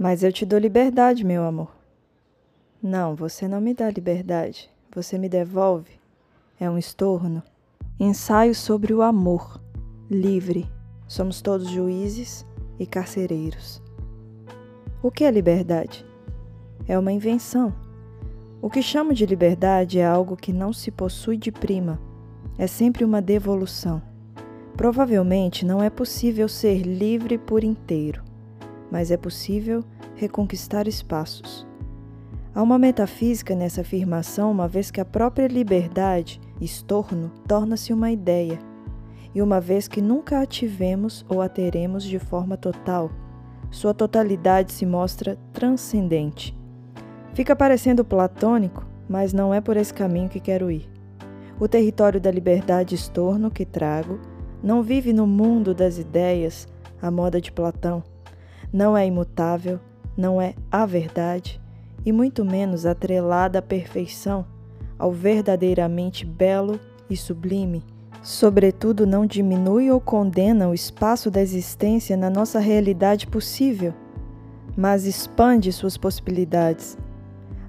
Mas eu te dou liberdade, meu amor. Não, você não me dá liberdade. Você me devolve. É um estorno. Ensaio sobre o amor. Livre. Somos todos juízes e carcereiros. O que é liberdade? É uma invenção. O que chamo de liberdade é algo que não se possui de prima. É sempre uma devolução. Provavelmente não é possível ser livre por inteiro, mas é possível reconquistar espaços. Há uma metafísica nessa afirmação, uma vez que a própria liberdade, estorno, torna-se uma ideia, e uma vez que nunca a tivemos ou a teremos de forma total, sua totalidade se mostra transcendente. Fica parecendo platônico, mas não é por esse caminho que quero ir. O território da liberdade estorno que trago não vive no mundo das ideias, a moda de Platão. Não é imutável, não é a verdade e muito menos atrelada à perfeição, ao verdadeiramente belo e sublime. Sobretudo, não diminui ou condena o espaço da existência na nossa realidade possível, mas expande suas possibilidades.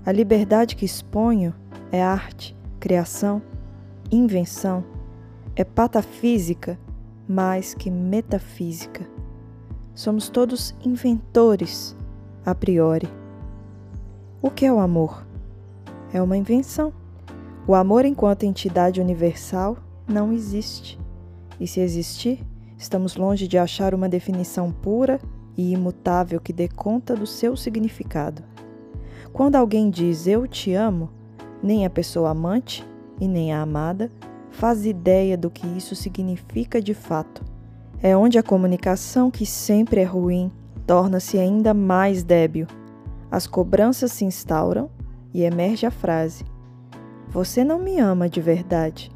A liberdade que exponho é arte, criação, invenção, é patafísica mais que metafísica. Somos todos inventores a priori. O que é o amor? É uma invenção. O amor, enquanto entidade universal, não existe. E se existir, estamos longe de achar uma definição pura e imutável que dê conta do seu significado. Quando alguém diz eu te amo, nem a pessoa amante e nem a amada faz ideia do que isso significa de fato. É onde a comunicação, que sempre é ruim, torna-se ainda mais débil as cobranças se instauram e emerge a frase: Você não me ama de verdade.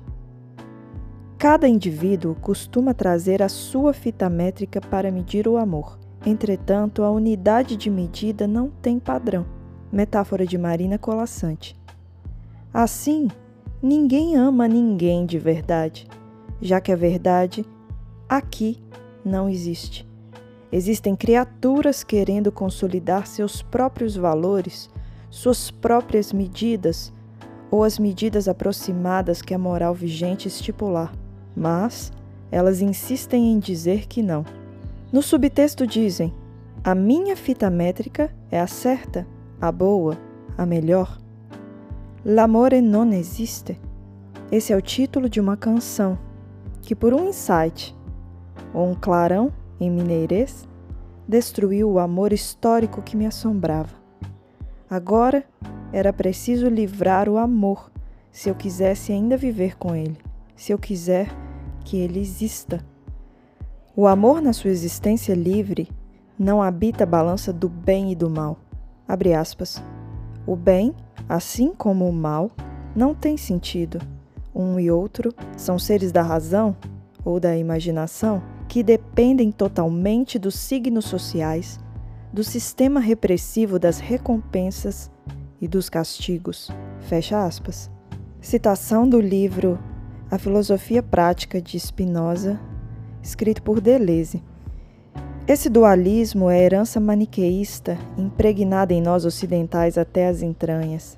Cada indivíduo costuma trazer a sua fita métrica para medir o amor. Entretanto, a unidade de medida não tem padrão. Metáfora de Marina Colassante. Assim, ninguém ama ninguém de verdade, já que a verdade aqui não existe. Existem criaturas querendo consolidar seus próprios valores, suas próprias medidas ou as medidas aproximadas que a moral vigente estipular, mas elas insistem em dizer que não. No subtexto dizem: a minha fita métrica é a certa, a boa, a melhor. L'amore non existe. Esse é o título de uma canção que, por um insight ou um clarão em mineirês, destruiu o amor histórico que me assombrava. Agora era preciso livrar o amor se eu quisesse ainda viver com ele, se eu quiser que ele exista. O amor, na sua existência livre, não habita a balança do bem e do mal. Abre aspas. O bem, assim como o mal, não tem sentido. Um e outro são seres da razão ou da imaginação que dependem totalmente dos signos sociais, do sistema repressivo das recompensas e dos castigos. Fecha aspas. Citação do livro A Filosofia Prática de Spinoza, escrito por Deleuze. Esse dualismo é herança maniqueísta impregnada em nós ocidentais até as entranhas,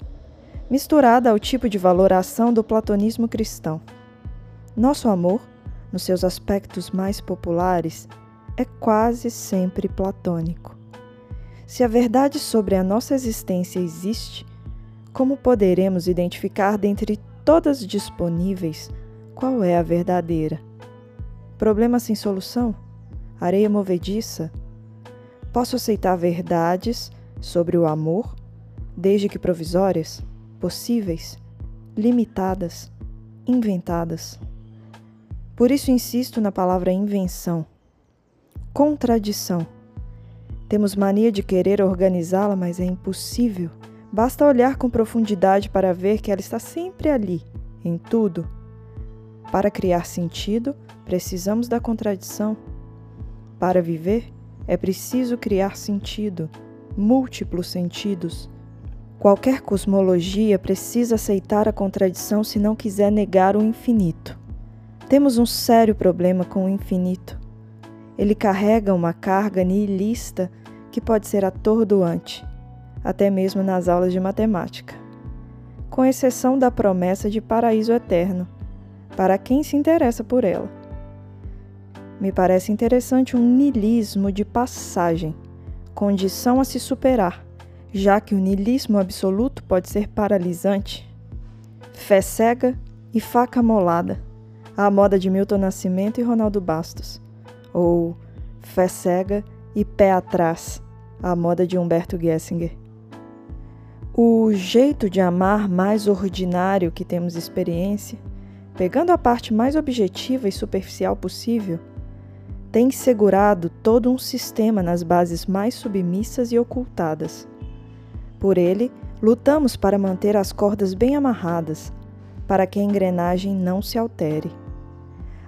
misturada ao tipo de valoração do platonismo cristão. Nosso amor nos seus aspectos mais populares, é quase sempre platônico. Se a verdade sobre a nossa existência existe, como poderemos identificar dentre todas disponíveis qual é a verdadeira? Problema sem solução? Areia movediça? Posso aceitar verdades sobre o amor, desde que provisórias, possíveis, limitadas, inventadas. Por isso insisto na palavra invenção. Contradição. Temos mania de querer organizá-la, mas é impossível. Basta olhar com profundidade para ver que ela está sempre ali, em tudo. Para criar sentido, precisamos da contradição. Para viver, é preciso criar sentido, múltiplos sentidos. Qualquer cosmologia precisa aceitar a contradição se não quiser negar o infinito. Temos um sério problema com o infinito. Ele carrega uma carga nihilista que pode ser atordoante, até mesmo nas aulas de matemática, com exceção da promessa de paraíso eterno, para quem se interessa por ela. Me parece interessante um nilismo de passagem, condição a se superar, já que o nilismo absoluto pode ser paralisante. Fé cega e faca molada, à moda de Milton Nascimento e Ronaldo Bastos. Ou fé cega e pé atrás, à moda de Humberto Gessinger. O jeito de amar mais ordinário que temos experiência, pegando a parte mais objetiva e superficial possível, tem segurado todo um sistema nas bases mais submissas e ocultadas. Por ele, lutamos para manter as cordas bem amarradas, para que a engrenagem não se altere.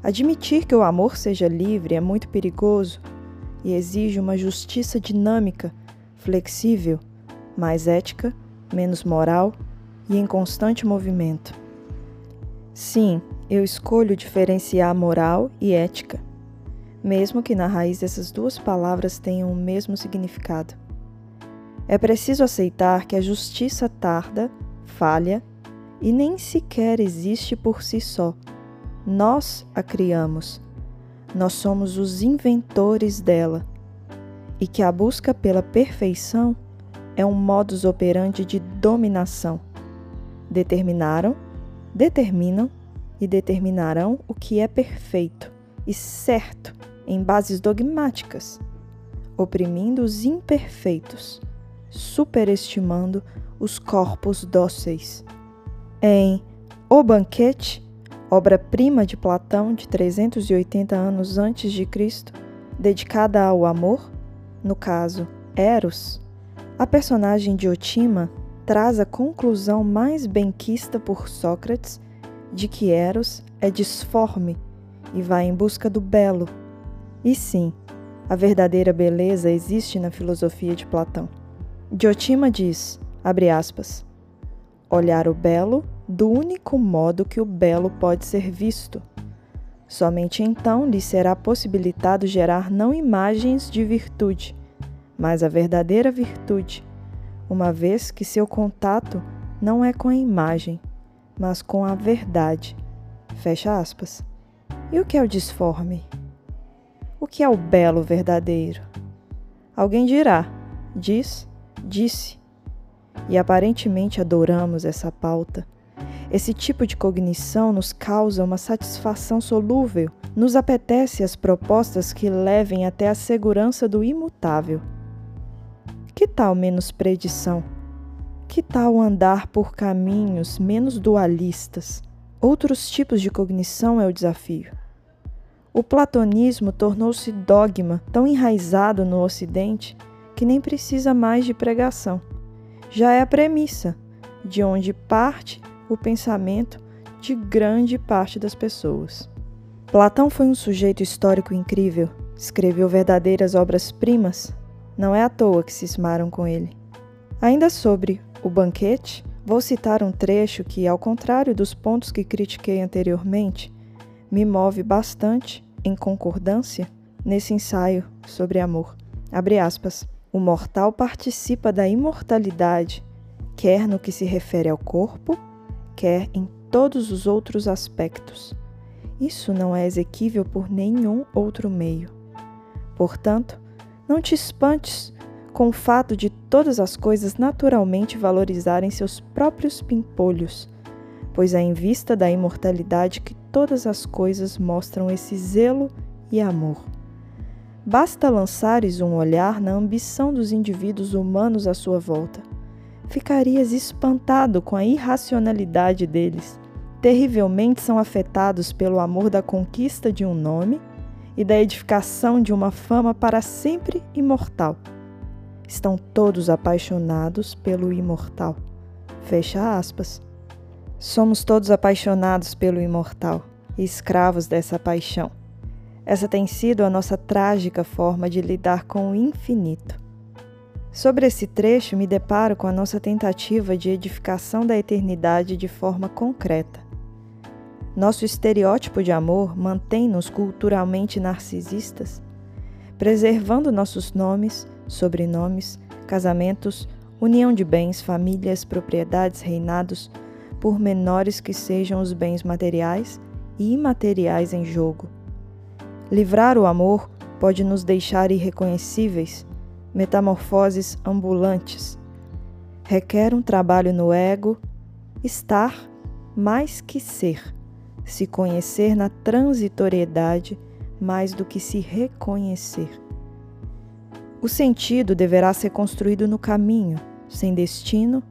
Admitir que o amor seja livre é muito perigoso e exige uma justiça dinâmica, flexível, mais ética, menos moral e em constante movimento. Sim, eu escolho diferenciar moral e ética, mesmo que na raiz dessas duas palavras tenham o mesmo significado. É preciso aceitar que a justiça tarda, falha e nem sequer existe por si só. Nós a criamos. Nós somos os inventores dela. E que a busca pela perfeição é um modus operandi de dominação. Determinaram, determinam e determinarão o que é perfeito e certo em bases dogmáticas, oprimindo os imperfeitos superestimando os corpos dóceis. Em O Banquete, obra-prima de Platão de 380 anos antes de Cristo, dedicada ao amor, no caso Eros, a personagem Diotima traz a conclusão mais benquista por Sócrates de que Eros é disforme e vai em busca do belo. E sim, a verdadeira beleza existe na filosofia de Platão. Diotima diz, abre aspas, olhar o belo do único modo que o belo pode ser visto. Somente então lhe será possibilitado gerar não imagens de virtude, mas a verdadeira virtude, uma vez que seu contato não é com a imagem, mas com a verdade. Fecha aspas. E o que é o disforme? O que é o belo verdadeiro? Alguém dirá, diz disse. E aparentemente adoramos essa pauta. Esse tipo de cognição nos causa uma satisfação solúvel, nos apetece as propostas que levem até a segurança do imutável. Que tal menos predição? Que tal andar por caminhos menos dualistas? Outros tipos de cognição é o desafio. O platonismo tornou-se dogma tão enraizado no Ocidente que nem precisa mais de pregação. Já é a premissa de onde parte o pensamento de grande parte das pessoas. Platão foi um sujeito histórico incrível, escreveu verdadeiras obras-primas, não é à toa que cismaram com ele. Ainda sobre o banquete, vou citar um trecho que, ao contrário dos pontos que critiquei anteriormente, me move bastante em concordância nesse ensaio sobre amor. Abre aspas. O mortal participa da imortalidade, quer no que se refere ao corpo, quer em todos os outros aspectos. Isso não é exequível por nenhum outro meio. Portanto, não te espantes com o fato de todas as coisas naturalmente valorizarem seus próprios pimpolhos, pois é em vista da imortalidade que todas as coisas mostram esse zelo e amor. Basta lançares um olhar na ambição dos indivíduos humanos à sua volta. Ficarias espantado com a irracionalidade deles. Terrivelmente são afetados pelo amor da conquista de um nome e da edificação de uma fama para sempre imortal. Estão todos apaixonados pelo imortal. Fecha aspas. Somos todos apaixonados pelo imortal e escravos dessa paixão. Essa tem sido a nossa trágica forma de lidar com o infinito. Sobre esse trecho, me deparo com a nossa tentativa de edificação da eternidade de forma concreta. Nosso estereótipo de amor mantém-nos culturalmente narcisistas, preservando nossos nomes, sobrenomes, casamentos, união de bens, famílias, propriedades, reinados, por menores que sejam os bens materiais e imateriais em jogo. Livrar o amor pode nos deixar irreconhecíveis, metamorfoses ambulantes. Requer um trabalho no ego, estar mais que ser, se conhecer na transitoriedade mais do que se reconhecer. O sentido deverá ser construído no caminho, sem destino,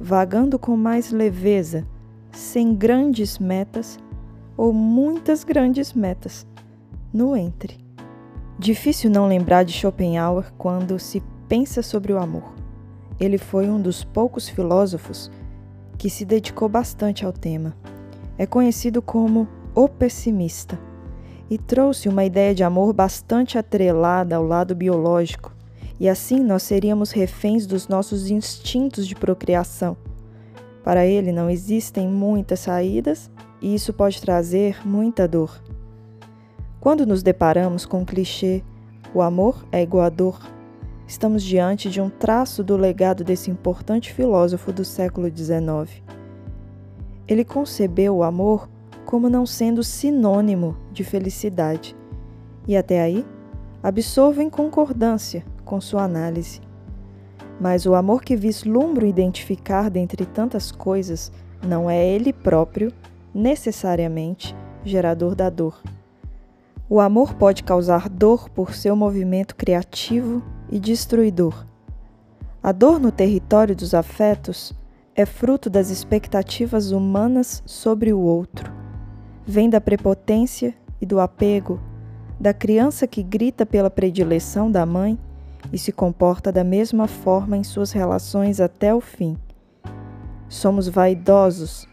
vagando com mais leveza, sem grandes metas ou muitas grandes metas, no entre. Difícil não lembrar de Schopenhauer quando se pensa sobre o amor. Ele foi um dos poucos filósofos que se dedicou bastante ao tema. É conhecido como o pessimista e trouxe uma ideia de amor bastante atrelada ao lado biológico, e assim nós seríamos reféns dos nossos instintos de procriação. Para ele não existem muitas saídas e isso pode trazer muita dor. Quando nos deparamos com o clichê o amor é igual a dor, estamos diante de um traço do legado desse importante filósofo do século XIX. Ele concebeu o amor como não sendo sinônimo de felicidade. E até aí, absorvo em concordância com sua análise. Mas o amor que vislumbro identificar dentre tantas coisas não é ele próprio, necessariamente, gerador da dor. O amor pode causar dor por seu movimento criativo e destruidor. A dor no território dos afetos é fruto das expectativas humanas sobre o outro vem da prepotência e do apego da criança que grita pela predileção da mãe e se comporta da mesma forma em suas relações até o fim. Somos vaidosos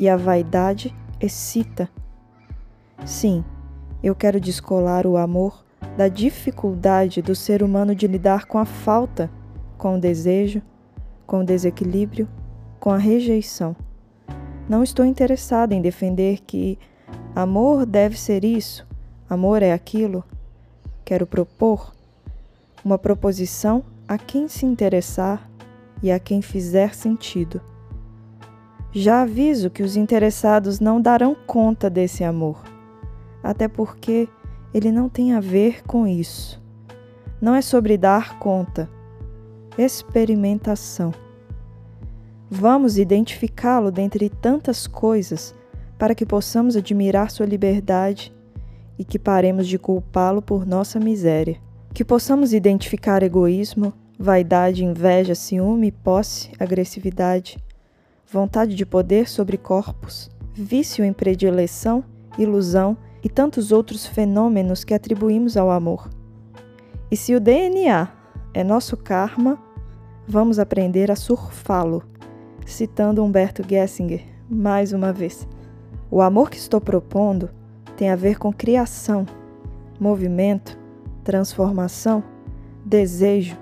e a vaidade excita. Sim, eu quero descolar o amor da dificuldade do ser humano de lidar com a falta, com o desejo, com o desequilíbrio, com a rejeição. Não estou interessada em defender que amor deve ser isso, amor é aquilo. Quero propor uma proposição a quem se interessar e a quem fizer sentido. Já aviso que os interessados não darão conta desse amor, até porque ele não tem a ver com isso. Não é sobre dar conta, experimentação. Vamos identificá-lo dentre tantas coisas para que possamos admirar sua liberdade e que paremos de culpá-lo por nossa miséria. Que possamos identificar egoísmo, vaidade, inveja, ciúme, posse, agressividade, vontade de poder sobre corpos, vício em predileção, ilusão e tantos outros fenômenos que atribuímos ao amor. E se o DNA é nosso karma, vamos aprender a surfá-lo citando Humberto Gessinger mais uma vez. O amor que estou propondo tem a ver com criação, movimento, transformação, desejo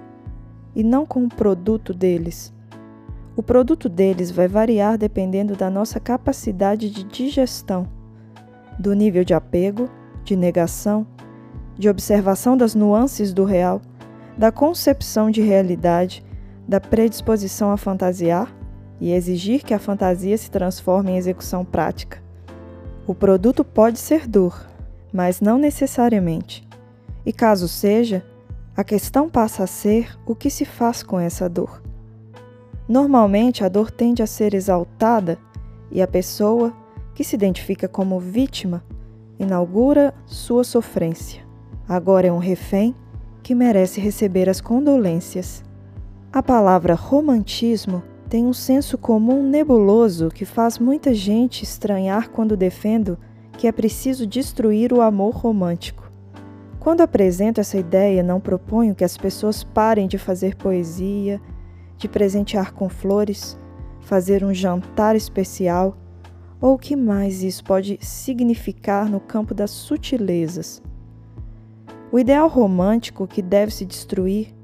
e não com o produto deles. O produto deles vai variar dependendo da nossa capacidade de digestão, do nível de apego, de negação, de observação das nuances do real, da concepção de realidade, da predisposição a fantasiar e exigir que a fantasia se transforme em execução prática. O produto pode ser dor, mas não necessariamente. E caso seja, a questão passa a ser o que se faz com essa dor. Normalmente, a dor tende a ser exaltada e a pessoa, que se identifica como vítima, inaugura sua sofrência. Agora é um refém que merece receber as condolências. A palavra romantismo tem um senso comum nebuloso que faz muita gente estranhar quando defendo que é preciso destruir o amor romântico. Quando apresento essa ideia, não proponho que as pessoas parem de fazer poesia, de presentear com flores, fazer um jantar especial ou o que mais isso pode significar no campo das sutilezas. O ideal romântico que deve se destruir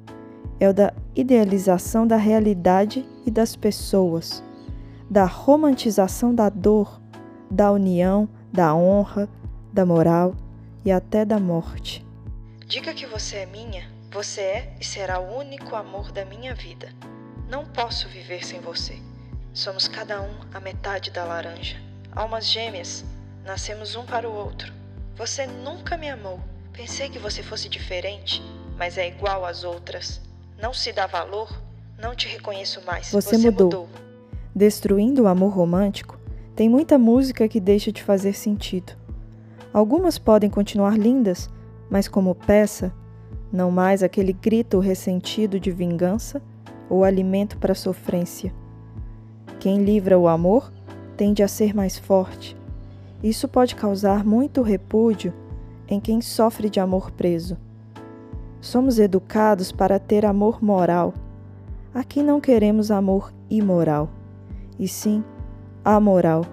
é o da idealização da realidade e das pessoas, da romantização da dor, da união, da honra, da moral e até da morte. Diga que você é minha Você é e será o único amor da minha vida. Não posso viver sem você. Somos cada um a metade da laranja. Almas gêmeas, nascemos um para o outro. Você nunca me amou. Pensei que você fosse diferente, mas é igual às outras. Não se dá valor, não te reconheço mais. Você, você mudou. mudou. Destruindo o amor romântico, tem muita música que deixa de fazer sentido. Algumas podem continuar lindas, mas como peça, não mais aquele grito ressentido de vingança ou alimento para a sofrência. Quem livra o amor tende a ser mais forte. Isso pode causar muito repúdio em quem sofre de amor preso. Somos educados para ter amor moral. Aqui não queremos amor imoral, e sim amoral,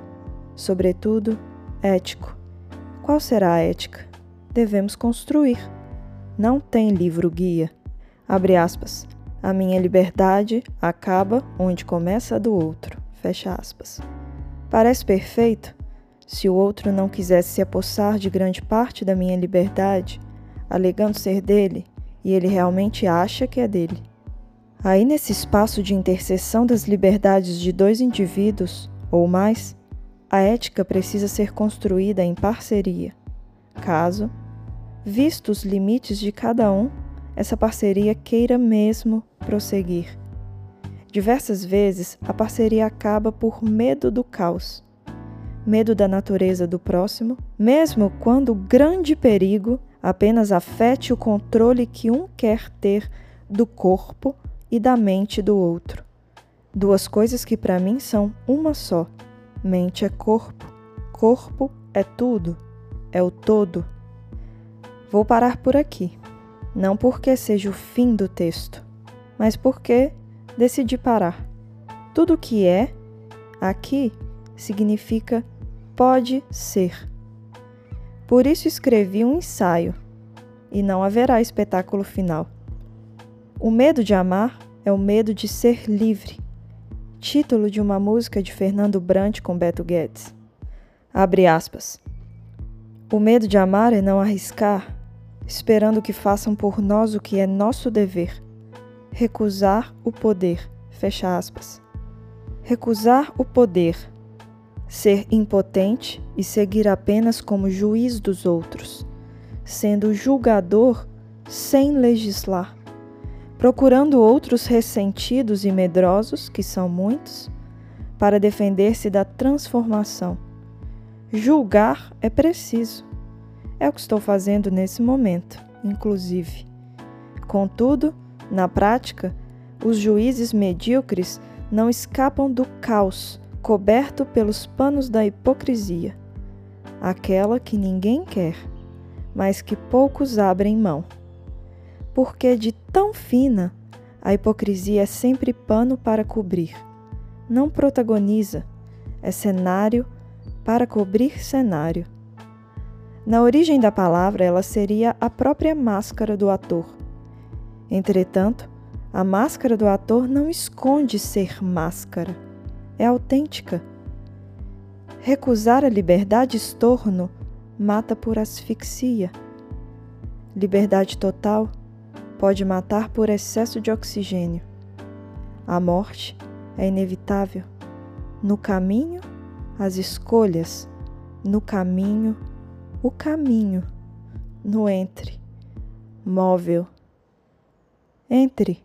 sobretudo ético. Qual será a ética? Devemos construir. Não tem livro guia. Abre aspas. A minha liberdade acaba onde começa a do outro. Fecha aspas. Parece perfeito se o outro não quisesse se apossar de grande parte da minha liberdade, alegando ser dele, e ele realmente acha que é dele. Aí, nesse espaço de interseção das liberdades de dois indivíduos ou mais, a ética precisa ser construída em parceria. Caso, vistos os limites de cada um, essa parceria queira mesmo prosseguir. Diversas vezes a parceria acaba por medo do caos, medo da natureza do próximo, mesmo quando o grande perigo apenas afete o controle que um quer ter do corpo e da mente do outro. Duas coisas que para mim são uma só: mente é corpo, corpo é tudo, é o todo. Vou parar por aqui, não porque seja o fim do texto, mas porque decidi parar. Tudo que é, aqui, significa pode ser. Por isso escrevi um ensaio, e não haverá espetáculo final. O medo de amar é o medo de ser livre. Título de uma música de Fernando Brant com Beto Guedes. Abre aspas. O medo de amar é não arriscar, esperando que façam por nós o que é nosso dever recusar o poder. Fecha aspas. Recusar o poder, ser impotente e seguir apenas como juiz dos outros, sendo julgador sem legislar, procurando outros ressentidos e medrosos, que são muitos, para defender-se da transformação. Julgar é preciso. É o que estou fazendo nesse momento, inclusive. Contudo, na prática, os juízes medíocres não escapam do caos coberto pelos panos da hipocrisia, aquela que ninguém quer, mas que poucos abrem mão. Porque de tão fina, a hipocrisia é sempre pano para cobrir. Não protagoniza, é cenário para cobrir cenário. Na origem da palavra, ela seria a própria máscara do ator Entretanto, a máscara do ator não esconde ser máscara, é autêntica. Recusar a liberdade estorno mata por asfixia. Liberdade total pode matar por excesso de oxigênio. A morte é inevitável. No caminho, as escolhas. No caminho, o caminho. No entre, móvel entre